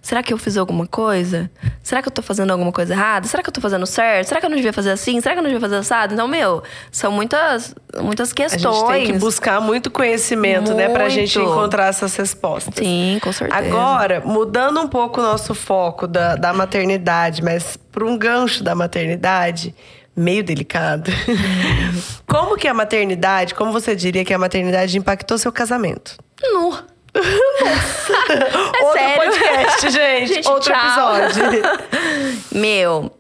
Será que eu fiz alguma coisa? Será que eu tô fazendo alguma coisa errada? Será que eu tô fazendo certo? Será que eu não devia fazer assim? Será que eu não devia fazer assado? Então, meu, são muitas, muitas questões. A gente tem que buscar muito conhecimento, muito. né? Pra gente encontrar essas respostas. Sim, com certeza. Agora, mudando um pouco o nosso foco da, da maternidade, mas para um gancho da maternidade, meio delicado. como que a maternidade, como você diria que a maternidade impactou seu casamento? No. é Outro sério? podcast, gente. gente Outro tchau. episódio. Meu,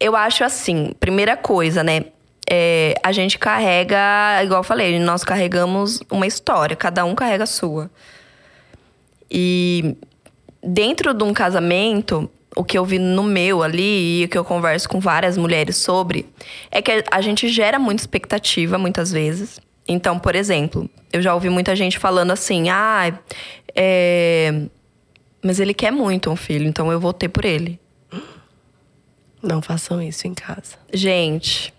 eu acho assim, primeira coisa, né? É, a gente carrega, igual eu falei, nós carregamos uma história, cada um carrega a sua. E dentro de um casamento, o que eu vi no meu ali e o que eu converso com várias mulheres sobre é que a gente gera muita expectativa muitas vezes. Então, por exemplo, eu já ouvi muita gente falando assim: ah, é... mas ele quer muito um filho, então eu vou ter por ele. Não façam isso em casa. Gente,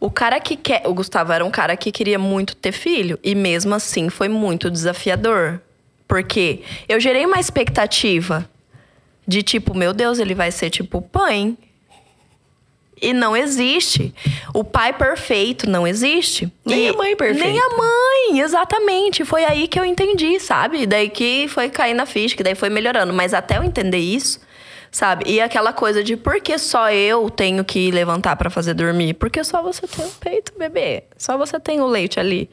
o cara que quer. O Gustavo era um cara que queria muito ter filho. E mesmo assim foi muito desafiador. Porque eu gerei uma expectativa de tipo, meu Deus, ele vai ser tipo pai. E não existe. O pai perfeito não existe. Nem e a mãe perfeita. Nem a mãe, exatamente. Foi aí que eu entendi, sabe? Daí que foi cair na ficha, que daí foi melhorando. Mas até eu entender isso, sabe? E aquela coisa de por que só eu tenho que levantar para fazer dormir? Porque só você tem o peito, bebê. Só você tem o leite ali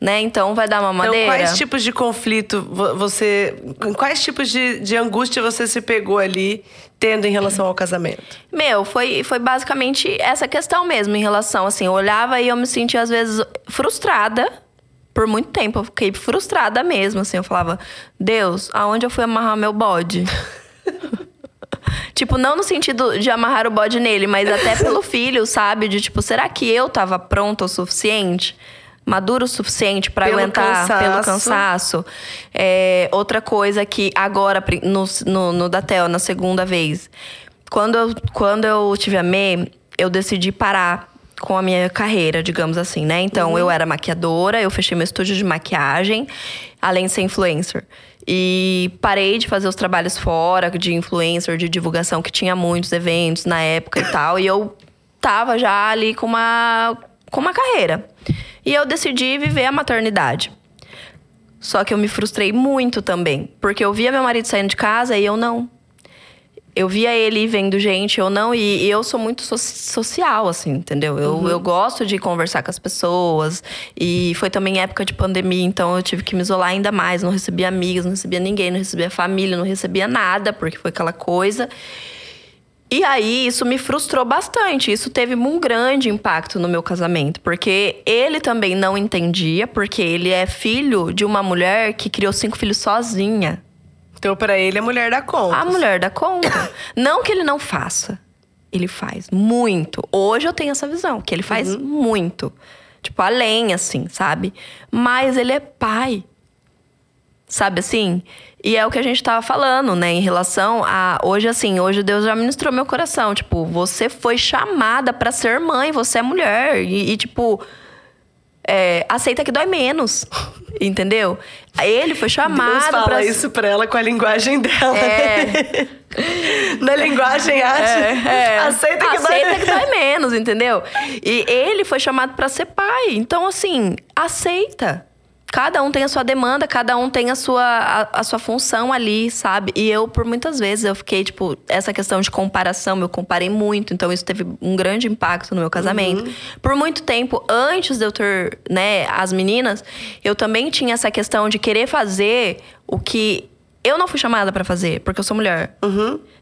né? Então vai dar uma madeira. Então, quais tipos de conflito você. Quais tipos de, de angústia você se pegou ali tendo em relação ao casamento? Meu, foi, foi basicamente essa questão mesmo, em relação, assim, eu olhava e eu me sentia, às vezes, frustrada. Por muito tempo, eu fiquei frustrada mesmo, assim. Eu falava, Deus, aonde eu fui amarrar meu bode? Tipo, não no sentido de amarrar o bode nele, mas até pelo filho, sabe? De tipo, será que eu tava pronta o suficiente? Maduro o suficiente para aguentar cansaço. pelo cansaço. É, outra coisa que agora, no, no, no Datel, na segunda vez, quando eu, quando eu tive a Mê, eu decidi parar com a minha carreira, digamos assim, né? Então, Uhum. eu era maquiadora, eu fechei meu estúdio de maquiagem, além de ser influencer. E parei de fazer os trabalhos fora, de influencer, de divulgação, que tinha muitos eventos na época e tal. E eu tava já ali com uma, com uma carreira. E eu decidi viver a maternidade. Só que eu me frustrei muito também. Porque eu via meu marido saindo de casa e eu não. Eu via ele vendo gente, eu não. E, e eu sou muito so- social, assim, entendeu? Eu, eu gosto de conversar com as pessoas. E foi também época de pandemia, então eu tive que me isolar ainda mais. Não recebia amigos, não recebia ninguém, não recebia família, não recebia nada, porque foi aquela coisa. E aí, isso me frustrou bastante. Isso teve um grande impacto no meu casamento. Porque ele também não entendia, porque ele é filho de uma mulher que criou cinco filhos sozinha. Então, pra ele, é mulher da conta. A mulher dá conta. não que ele não faça. Ele faz muito. Hoje eu tenho essa visão, que ele faz muito. Tipo, além, assim, sabe? Mas ele é pai. Sabe assim? E é o que a gente tava falando, né? Em relação a. Hoje, assim, hoje Deus já ministrou meu coração. Tipo, você foi chamada pra ser mãe, você é mulher. E, e, tipo. é, aceita que dói menos. Entendeu? Ele foi Deus chamado fala pra isso pra ela com a linguagem dela. É. Na linguagem arte. É, Aceita que aceita dói. que dói menos, entendeu? E ele foi chamado pra ser pai. Então, assim, aceita. Cada um tem a sua demanda, cada um tem a sua, a, a sua função ali, sabe? E eu, por muitas vezes, eu fiquei, tipo, essa questão de comparação, eu comparei muito, então isso teve um grande impacto no meu casamento. Por muito tempo, antes de eu ter, né, as meninas, eu também tinha essa questão de querer fazer o que eu não fui chamada pra fazer, porque eu sou mulher.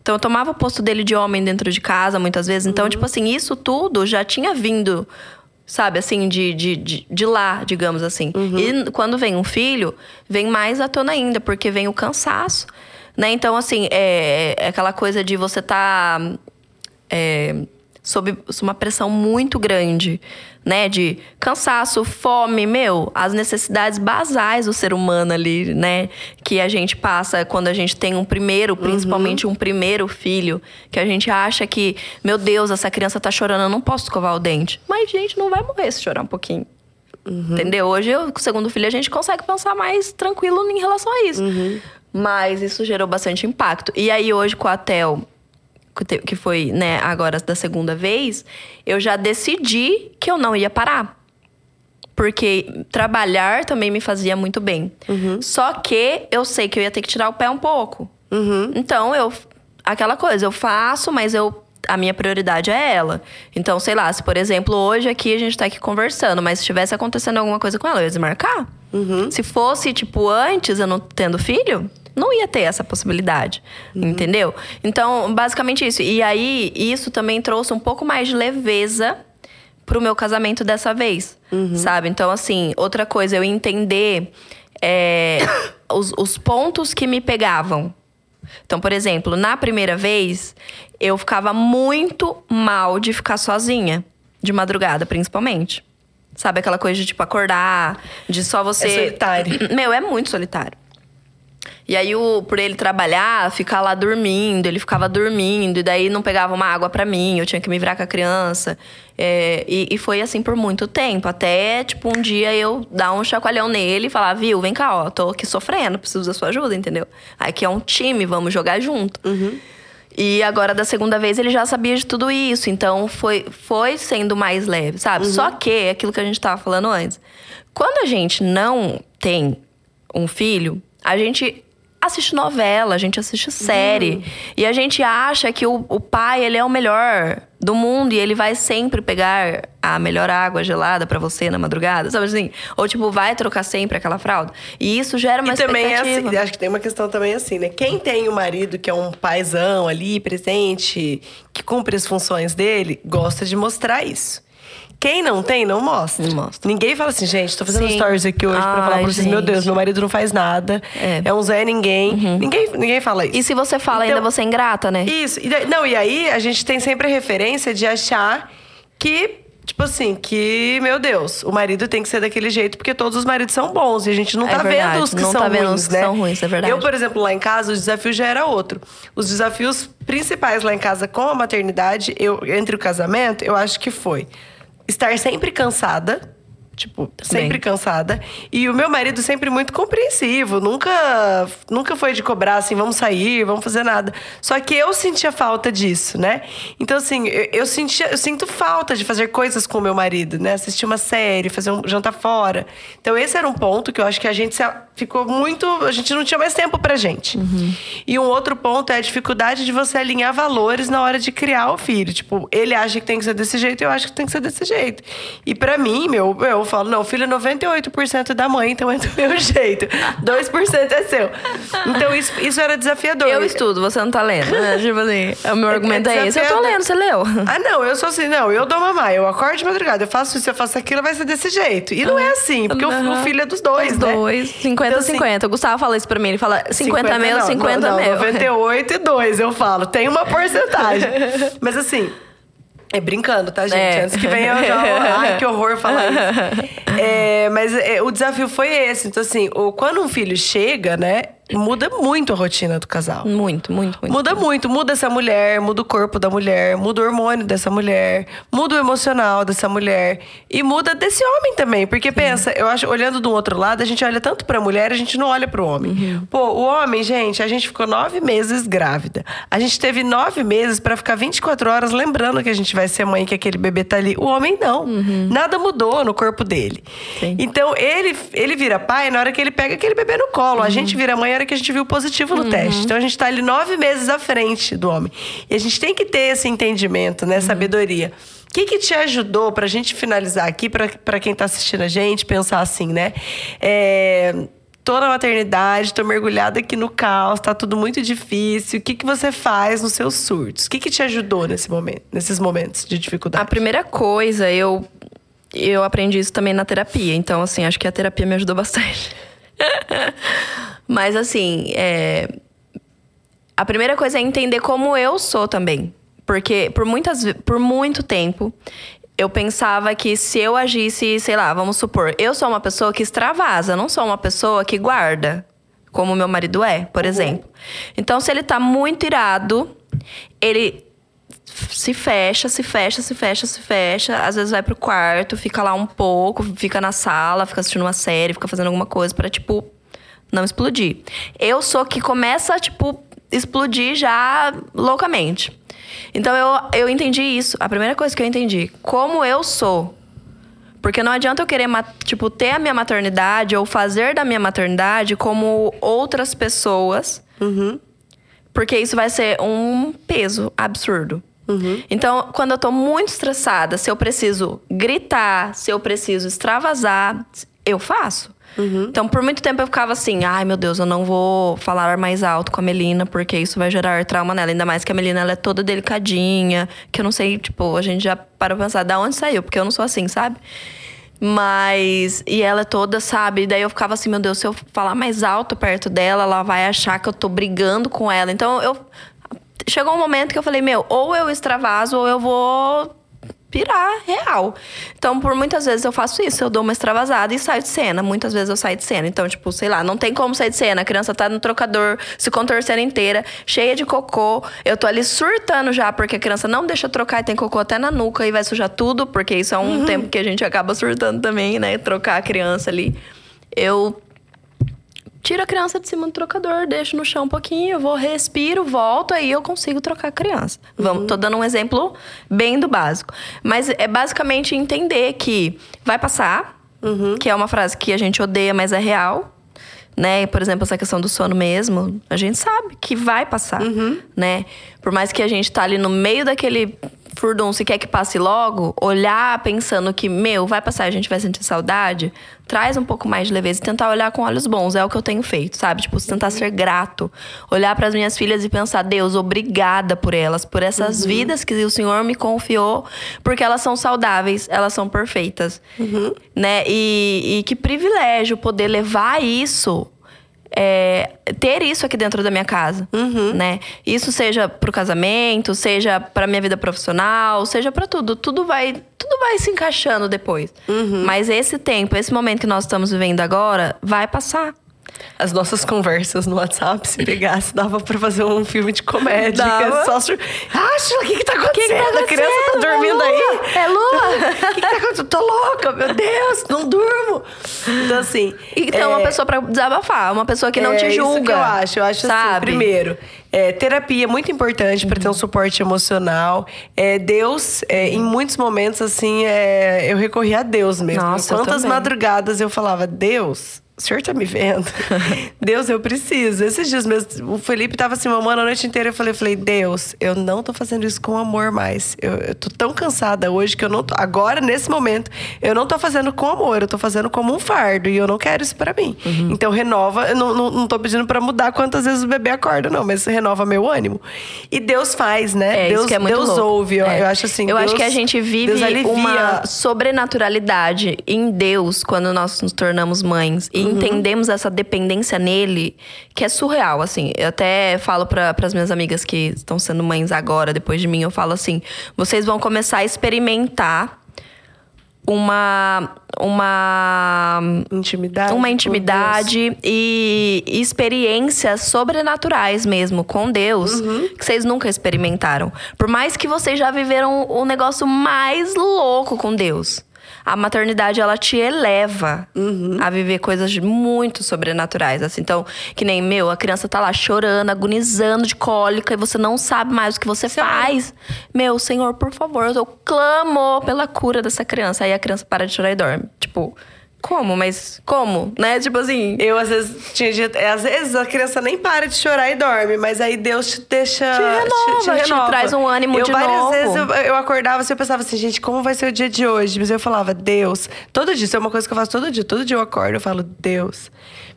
Então eu tomava o posto dele de homem dentro de casa muitas vezes. Então, tipo assim, isso tudo já tinha vindo, sabe, assim, de, de, de, de lá, digamos assim. E quando vem um filho, vem mais à tona ainda, porque vem o cansaço. Né? Então, assim, é, é aquela coisa de você tá é, sob uma pressão muito grande, né? De cansaço, fome, meu, as necessidades basais do ser humano ali, né? Que a gente passa quando a gente tem um primeiro, principalmente um primeiro filho, que a gente acha que, meu Deus, essa criança tá chorando, eu não posso escovar o dente. Mas, gente, não vai morrer se chorar um pouquinho. Entendeu? Hoje, eu, com o segundo filho, a gente consegue pensar mais tranquilo em relação a isso. Mas isso gerou bastante impacto. E aí, hoje, com a Tel, que foi, né, agora da segunda vez, eu já decidi que eu não ia parar. Porque trabalhar também me fazia muito bem. Só que eu sei que eu ia ter que tirar o pé um pouco. Então, eu. Aquela coisa, eu faço, mas eu. A minha prioridade é ela. Então, sei lá, se por exemplo, hoje aqui a gente tá aqui conversando, mas se tivesse acontecendo alguma coisa com ela, eu ia desmarcar. Se fosse, tipo, antes eu não tendo filho, não ia ter essa possibilidade. Entendeu? Então, basicamente isso. E aí, isso também trouxe um pouco mais de leveza pro meu casamento dessa vez, sabe? Então, assim, outra coisa, eu entender é, os, os pontos que me pegavam. Então, por exemplo, na primeira vez, eu ficava muito mal de ficar sozinha, de madrugada, principalmente. Sabe aquela coisa de, tipo, acordar, de só você. É solitário. Meu, é muito solitário. E aí, o, por ele trabalhar, ficar lá dormindo, ele ficava dormindo, e daí não pegava uma água pra mim, eu tinha que me virar com a criança. É, e, e foi assim por muito tempo. Até, tipo, um dia eu dar um chacoalhão nele e falar, viu, vem cá, ó, tô aqui sofrendo, preciso da sua ajuda, entendeu? Aqui é um time, vamos jogar junto. E agora, da segunda vez, ele já sabia de tudo isso. Então, foi, foi sendo mais leve, sabe? Só que, é aquilo que a gente tava falando antes. Quando a gente não tem um filho, a gente assiste novela, a gente assiste série. E a gente acha que o, o pai, ele é o melhor do mundo. E ele vai sempre pegar a melhor água gelada pra você na madrugada, sabe assim? Ou, tipo, vai trocar sempre aquela fralda. E isso gera uma E também é assim, acho que tem uma questão também assim, né? Quem tem o marido que é um paizão ali, presente, que cumpre as funções dele, gosta de mostrar isso. Quem não tem, não mostra. Não mostra. Ninguém fala assim, gente, tô fazendo Sim. stories aqui hoje pra falar Ai, pra vocês, meu gente. Deus, meu marido não faz nada. É. É, um Zé Ninguém. ninguém. Ninguém fala isso. E se você fala Então- ainda, você é ingrata, né? Isso. Não, e aí a gente tem sempre a referência de achar que, tipo assim, que, meu Deus, o marido tem que ser daquele jeito, porque todos os maridos são bons. E a gente não É tá verdade, vendo os que não são tá vendo ruins, os que né? são ruins, é verdade. Eu, por exemplo, lá em casa, o desafio já era outro. Os desafios principais lá em casa com a maternidade, eu, entre o casamento, eu acho que foi estar sempre cansada. Tipo, sempre Bem. cansada. E o meu marido sempre muito compreensivo. Nunca, nunca foi de cobrar assim, vamos sair, vamos fazer nada. Só que eu sentia falta disso, né? Então, assim, eu, eu sentia, eu sinto falta de fazer coisas com o meu marido, né? Assistir uma série, fazer um jantar fora. Então, esse era um ponto que eu acho que a gente ficou muito. A gente não tinha mais tempo pra gente. E um outro ponto é a dificuldade de você alinhar valores na hora de criar o filho. Tipo, ele acha que tem que ser desse jeito, eu acho que tem que ser desse jeito. E pra mim, meu, eu falo, não, o filho é 98% da mãe, então é do meu jeito. 2% é seu. Então isso, isso era desafiador. Eu estudo, você não tá lendo. né? tipo assim, o meu É- argumento é é, esse. Eu tô lendo, você leu. Ah, não, eu sou assim, não, eu dou mamar, eu acordo de madrugada, eu faço isso, eu faço aquilo, vai ser desse jeito. E não é assim, porque o- o, filho é dos dois, Os né? dois, 50 Então, assim, 50. O Gustavo fala isso pra mim, ele fala 50, meu, não, 50 não, não, meu. 98 e 2, eu falo. Tem uma porcentagem. Mas assim. É brincando, tá, gente? É. Antes que venha eu já. Ai, que horror falar isso. É, mas é, o desafio foi esse. Então, assim, o, quando um filho chega, né? Muda muito a rotina do casal. Muito, muito, muito. Muda muito, muda essa mulher, muda o corpo da mulher, muda o hormônio dessa mulher, muda o emocional dessa mulher e muda desse homem também, porque pensa, eu acho, olhando do outro lado, a gente olha tanto pra mulher, a gente não olha pro homem. Uhum. Pô, o homem, gente, a gente ficou nove meses grávida, a gente teve nove meses pra ficar 24 horas lembrando que a gente vai ser mãe, que aquele bebê tá ali. O homem não, nada mudou no corpo dele. Uhum. Sim. Então ele ele vira pai na hora que ele pega aquele bebê no colo. Uhum. A gente vira mãe hora que a gente viu positivo no teste. Então a gente tá ali nove meses à frente do homem. E a gente tem que ter esse entendimento, né? Sabedoria. O que, que te ajudou pra gente finalizar aqui, pra quem tá assistindo a gente, pensar assim, né? É, Tô na maternidade, tô mergulhada aqui no caos, tá tudo muito difícil. O que, que você faz nos seus surtos? O que, que te ajudou nesse momento, nesses momentos de A dificuldade? primeira coisa, eu, eu aprendi isso também na terapia. Então, assim, acho que a terapia me ajudou bastante. Mas, assim, é, a primeira coisa é entender como eu sou também. Porque por, muitas, por muito tempo, eu pensava que se eu agisse, sei lá, vamos supor, eu sou uma pessoa que extravasa, não sou uma pessoa que guarda, como meu marido é, por exemplo. Então, se ele tá muito irado, ele se fecha, se fecha, se fecha, se fecha. Às vezes vai pro quarto, fica lá um pouco, fica na sala, fica assistindo uma série, fica fazendo alguma coisa pra, tipo, não explodir. Eu sou que começa, tipo, explodir já loucamente. Então eu, eu entendi isso. A primeira coisa que eu entendi, como eu sou. Porque não adianta eu querer, tipo, ter a minha maternidade ou fazer da minha maternidade como outras pessoas. Porque isso vai ser um peso absurdo. Então, quando eu tô muito estressada, se eu preciso gritar, se eu preciso extravasar, eu faço. Então, por muito tempo eu ficava assim: ai meu Deus, eu não vou falar mais alto com a Melina, porque isso vai gerar trauma nela. Ainda mais que a Melina ela é toda delicadinha, que eu não sei, tipo, a gente já parou pra pensar de onde saiu, porque eu não sou assim, sabe? Mas. E ela é toda, sabe? Daí eu ficava assim, meu Deus, se eu falar mais alto perto dela, ela vai achar que eu tô brigando com ela. Então eu. Chegou um momento que eu falei, meu, ou eu extravaso ou eu vou pirar real. Então, por muitas vezes eu faço isso, eu dou uma extravasada e saio de cena. Muitas vezes eu saio de cena. Então, tipo, sei lá, não tem como sair de cena. A criança tá no trocador, se contorcendo inteira, cheia de cocô. Eu tô ali surtando já, porque a criança não deixa trocar e tem cocô até na nuca e vai sujar tudo, porque isso é um tempo que a gente acaba surtando também, né? Trocar a criança ali. Eu tiro a criança de cima do trocador, deixo no chão um pouquinho, eu vou, respiro, volto, aí eu consigo trocar a criança. Vamos, tô dando um exemplo bem do básico. Mas é basicamente entender que vai passar, que é uma frase que a gente odeia, mas é real. Né? Por exemplo, essa questão do sono mesmo, a gente sabe que vai passar, né? Por mais que a gente tá ali no meio daquele furdunço e quer que passe logo, olhar pensando que, meu, vai passar, a gente vai sentir saudade, traz um pouco mais de leveza e tentar olhar com olhos bons. É o que eu tenho feito, sabe? Tipo, tentar ser grato. Olhar para as minhas filhas e pensar, Deus, obrigada por elas, por essas uhum. vidas que o Senhor me confiou, porque elas são saudáveis, elas são perfeitas. Uhum. Né? E, e que privilégio poder levar isso é, ter isso aqui dentro da minha casa, uhum. né? Isso seja pro casamento, seja pra minha vida profissional, seja para tudo. Tudo vai, tudo vai se encaixando depois. Uhum. Mas esse tempo, esse momento que nós estamos vivendo agora, vai passar as nossas conversas no WhatsApp, se pegasse, dava pra fazer um filme de comédia. Dava. É só sur... Acha, o que que tá acontecendo? Que que tá acontecendo? A criança tá dormindo é aí? É lua? O que, que tá acontecendo? Tô louca, meu Deus, não durmo. Então, assim. Então, é... uma pessoa pra desabafar, uma pessoa que não é te julga. Isso que eu acho. Eu acho assim, sabe? assim, primeiro. É, terapia é muito importante para ter um suporte emocional. É, Deus, é, em muitos momentos, assim, é, eu recorri a Deus mesmo. Nossa, Quantas madrugadas eu falava, Deus, o senhor tá me vendo? Deus, eu preciso. Esses dias mesmo, o Felipe tava assim, mamando a noite inteira. Eu falei, eu falei, Deus, eu não tô fazendo isso com amor mais. Eu, eu tô tão cansada hoje que eu não tô. Agora, nesse momento, eu não tô fazendo com amor, eu tô fazendo como um fardo. E eu não quero isso para mim. Uhum. Então, renova. Eu não, não, não tô pedindo para mudar quantas vezes o bebê acorda, não, mas renova meu ânimo. E Deus faz, né? É, Deus, é Deus louco. ouve. Eu, é. eu acho assim. Eu Deus, acho que a gente vive uma sobrenaturalidade em Deus quando nós nos tornamos mães. E uhum. entendemos essa dependência nele, que é surreal, assim. Eu até falo para as minhas amigas que estão sendo mães agora, depois de mim, eu falo assim: vocês vão começar a experimentar uma uma intimidade, uma intimidade e experiências sobrenaturais mesmo com Deus uhum. que vocês nunca experimentaram. Por mais que vocês já viveram o negócio mais louco com Deus a maternidade ela te eleva uhum. a viver coisas muito sobrenaturais. Assim. Então, que nem meu, a criança tá lá chorando, agonizando de cólica e você não sabe mais o que você Sim. faz. Meu, Senhor, por favor, eu clamo pela cura dessa criança. Aí a criança para de chorar e dorme. Tipo, como? Mas como? Né? Tipo assim. Eu, às vezes, tinha dia. É, às vezes a criança nem para de chorar e dorme, mas aí Deus te deixa. Te renova, te, te, renova. te traz um ânimo eu, de várias novo. vezes eu, eu acordava assim, eu pensava assim, gente, como vai ser o dia de hoje? Mas eu falava, Deus. Todo dia, isso é uma coisa que eu faço todo dia. Todo dia eu acordo, eu falo, Deus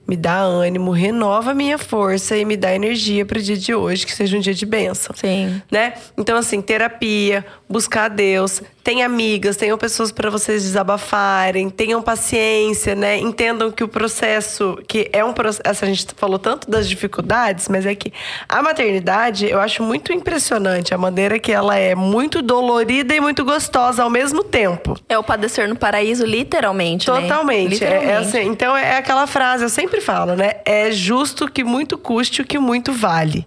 me dá ânimo, renova a minha força e me dá energia para o dia de hoje, que seja um dia de bênção. Sim. Né? Então, assim, terapia, buscar Deus, tem amigas, tenham pessoas para vocês desabafarem, tenham paciência, né? Entendam que o processo, que é um processo, a gente falou tanto das dificuldades, mas é que a maternidade, eu acho muito impressionante a maneira que ela é muito dolorida e muito gostosa ao mesmo tempo. É o padecer no paraíso, literalmente. Né? Totalmente. Né? Literalmente. É, é assim, então é aquela frase, eu sempre falo, né? É justo que muito custe o que muito vale.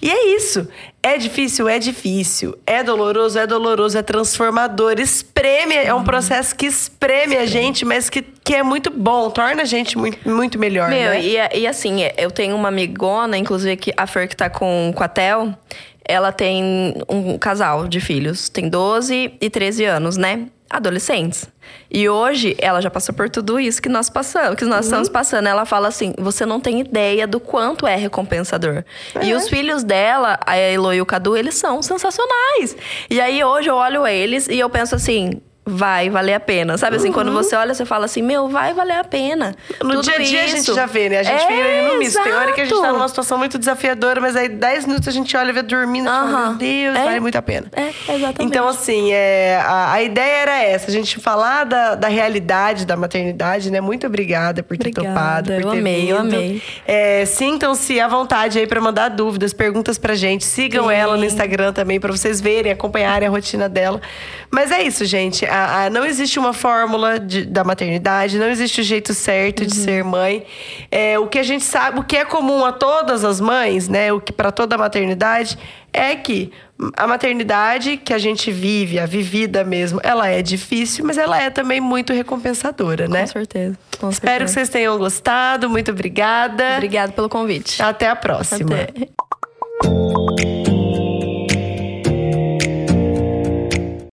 E é isso. É difícil? É difícil. É doloroso? É doloroso. É transformador. Espreme. É um processo que espreme a gente, mas que, que é muito bom. Torna a gente muito, muito melhor. Meu, né? e, e assim, eu tenho uma amigona, inclusive a Fer que tá com, com a Tel. Ela tem um casal de filhos. Tem 12 e 13 anos, né? Adolescentes. E hoje ela já passou por tudo isso que nós passamos, que nós uhum. estamos passando. Ela fala assim: você não tem ideia do quanto é recompensador. É. E os filhos dela, a Elo e o Cadu, eles são sensacionais. E aí hoje eu olho eles e eu penso assim: vai valer a pena. Sabe assim, uhum. quando você olha, você fala assim, meu, vai valer a pena. No Tudo dia a dia isso. a gente já vê, né? A gente é, vê no misto. Tem hora que a gente tá numa situação muito desafiadora, mas aí 10 minutos a gente olha e vê dormindo uhum. fala, meu Deus, é. vale muito a pena. É, exatamente. Então, assim, é, a, a, ideia era essa, a gente falar da, da realidade da maternidade, né? Muito obrigada por ter obrigada, topado, por eu ter amei, vindo. Eu amei, é, Sintam-se à vontade aí para mandar dúvidas, perguntas pra gente. Sigam Sim. ela no Instagram também, para vocês verem, acompanharem a rotina dela. Mas é isso, gente. A, a, não existe uma fórmula de, da maternidade, não existe o jeito certo uhum. de ser mãe. É, o que a gente sabe, o que é comum a todas as mães, né? O que para toda a maternidade é que a maternidade que a gente vive, a vivida mesmo, ela é difícil, mas ela é também muito recompensadora, né? Com certeza. Com Espero certeza. que vocês tenham gostado. Muito obrigada. Obrigada pelo convite. Até a próxima. Até.